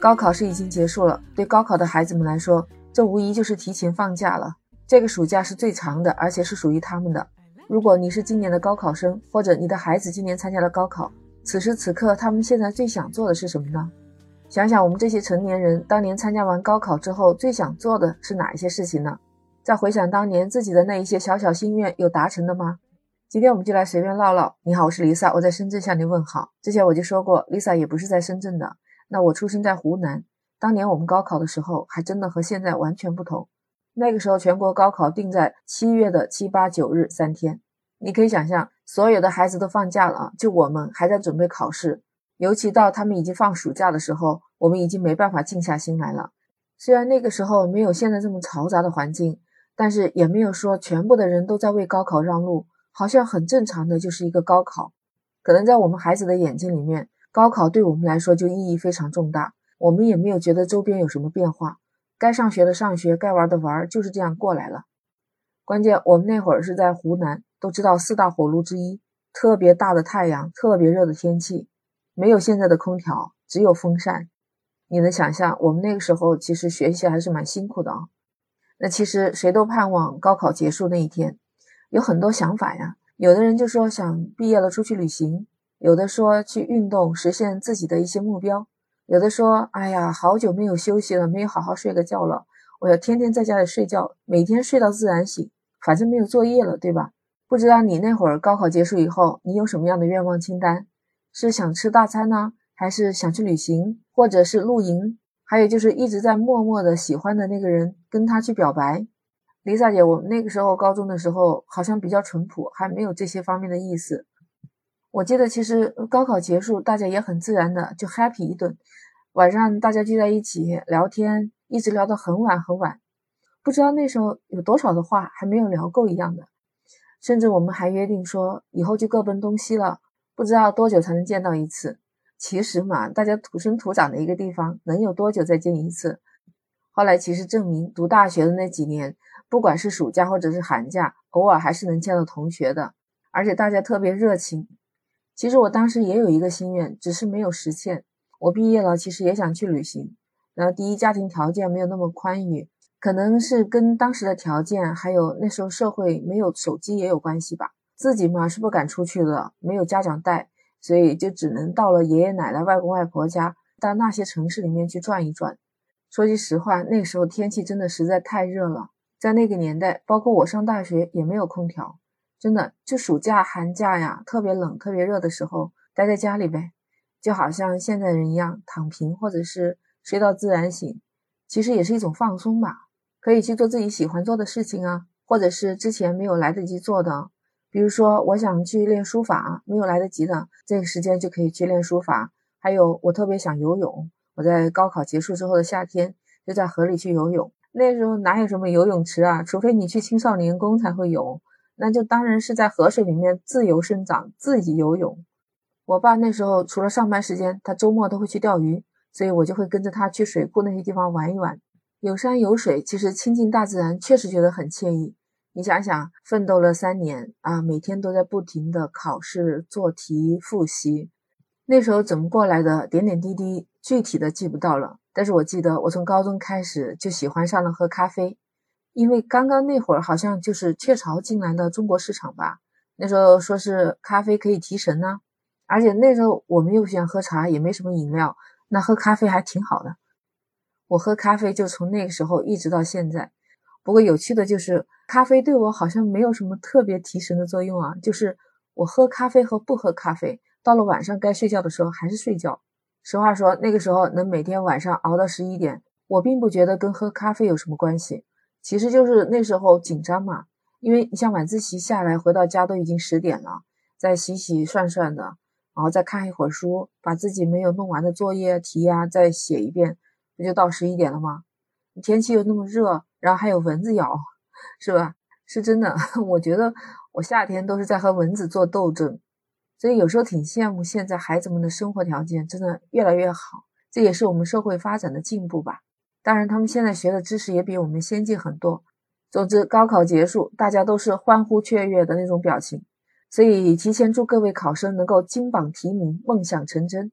高考是已经结束了，对高考的孩子们来说，这无疑就是提前放假了。这个暑假是最长的，而且是属于他们的。如果你是今年的高考生，或者你的孩子今年参加了高考，此时此刻他们现在最想做的是什么呢？想想我们这些成年人当年参加完高考之后，最想做的是哪一些事情呢？再回想当年自己的那一些小小心愿，有达成的吗？今天我们就来随便唠唠。你好，我是 Lisa，我在深圳向您问好。之前我就说过，Lisa 也不是在深圳的。那我出生在湖南，当年我们高考的时候，还真的和现在完全不同。那个时候全国高考定在七月的七八九日三天，你可以想象，所有的孩子都放假了，就我们还在准备考试。尤其到他们已经放暑假的时候，我们已经没办法静下心来了。虽然那个时候没有现在这么嘈杂的环境，但是也没有说全部的人都在为高考让路，好像很正常的就是一个高考。可能在我们孩子的眼睛里面。高考对我们来说就意义非常重大，我们也没有觉得周边有什么变化，该上学的上学，该玩的玩，就是这样过来了。关键我们那会儿是在湖南，都知道四大火炉之一，特别大的太阳，特别热的天气，没有现在的空调，只有风扇。你能想象我们那个时候其实学习还是蛮辛苦的啊？那其实谁都盼望高考结束那一天，有很多想法呀。有的人就说想毕业了出去旅行。有的说去运动，实现自己的一些目标；有的说，哎呀，好久没有休息了，没有好好睡个觉了，我要天天在家里睡觉，每天睡到自然醒，反正没有作业了，对吧？不知道你那会儿高考结束以后，你有什么样的愿望清单？是想吃大餐呢，还是想去旅行，或者是露营？还有就是一直在默默的喜欢的那个人，跟他去表白。Lisa 姐，我们那个时候高中的时候，好像比较淳朴，还没有这些方面的意思。我记得其实高考结束，大家也很自然的就 happy 一顿，晚上大家聚在一起聊天，一直聊到很晚很晚，不知道那时候有多少的话还没有聊够一样的，甚至我们还约定说以后就各奔东西了，不知道多久才能见到一次。其实嘛，大家土生土长的一个地方，能有多久再见一次？后来其实证明，读大学的那几年，不管是暑假或者是寒假，偶尔还是能见到同学的，而且大家特别热情。其实我当时也有一个心愿，只是没有实现。我毕业了，其实也想去旅行。然后第一，家庭条件没有那么宽裕，可能是跟当时的条件，还有那时候社会没有手机也有关系吧。自己嘛是不敢出去的，没有家长带，所以就只能到了爷爷奶奶、外公外婆家，到那些城市里面去转一转。说句实话，那时候天气真的实在太热了，在那个年代，包括我上大学也没有空调。真的，就暑假、寒假呀，特别冷、特别热的时候，待在家里呗，就好像现在人一样，躺平或者是睡到自然醒，其实也是一种放松吧。可以去做自己喜欢做的事情啊，或者是之前没有来得及做的，比如说我想去练书法，没有来得及的，这个时间就可以去练书法。还有，我特别想游泳，我在高考结束之后的夏天，就在河里去游泳。那时候哪有什么游泳池啊？除非你去青少年宫才会有。那就当然是在河水里面自由生长，自己游泳。我爸那时候除了上班时间，他周末都会去钓鱼，所以我就会跟着他去水库那些地方玩一玩。有山有水，其实亲近大自然确实觉得很惬意。你想想，奋斗了三年啊，每天都在不停的考试、做题、复习，那时候怎么过来的？点点滴滴，具体的记不到了。但是我记得，我从高中开始就喜欢上了喝咖啡。因为刚刚那会儿好像就是雀巢进来的中国市场吧，那时候说是咖啡可以提神呢，而且那时候我们又喜欢喝茶，也没什么饮料，那喝咖啡还挺好的。我喝咖啡就从那个时候一直到现在。不过有趣的就是，咖啡对我好像没有什么特别提神的作用啊，就是我喝咖啡和不喝咖啡，到了晚上该睡觉的时候还是睡觉。实话说，那个时候能每天晚上熬到十一点，我并不觉得跟喝咖啡有什么关系。其实就是那时候紧张嘛，因为你像晚自习下来回到家都已经十点了，再洗洗涮涮的，然后再看一会儿书，把自己没有弄完的作业题呀再写一遍，不就到十一点了吗？天气又那么热，然后还有蚊子咬，是吧？是真的，我觉得我夏天都是在和蚊子做斗争，所以有时候挺羡慕现在孩子们的生活条件真的越来越好，这也是我们社会发展的进步吧。当然，他们现在学的知识也比我们先进很多。总之，高考结束，大家都是欢呼雀跃的那种表情。所以，提前祝各位考生能够金榜题名，梦想成真。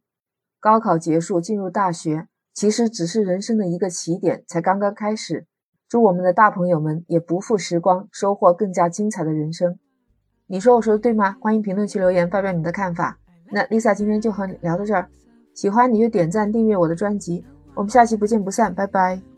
高考结束，进入大学，其实只是人生的一个起点，才刚刚开始。祝我们的大朋友们也不负时光，收获更加精彩的人生。你说我说的对吗？欢迎评论区留言发表你的看法。那 Lisa 今天就和你聊到这儿，喜欢你就点赞订阅我的专辑，我们下期不见不散，拜拜。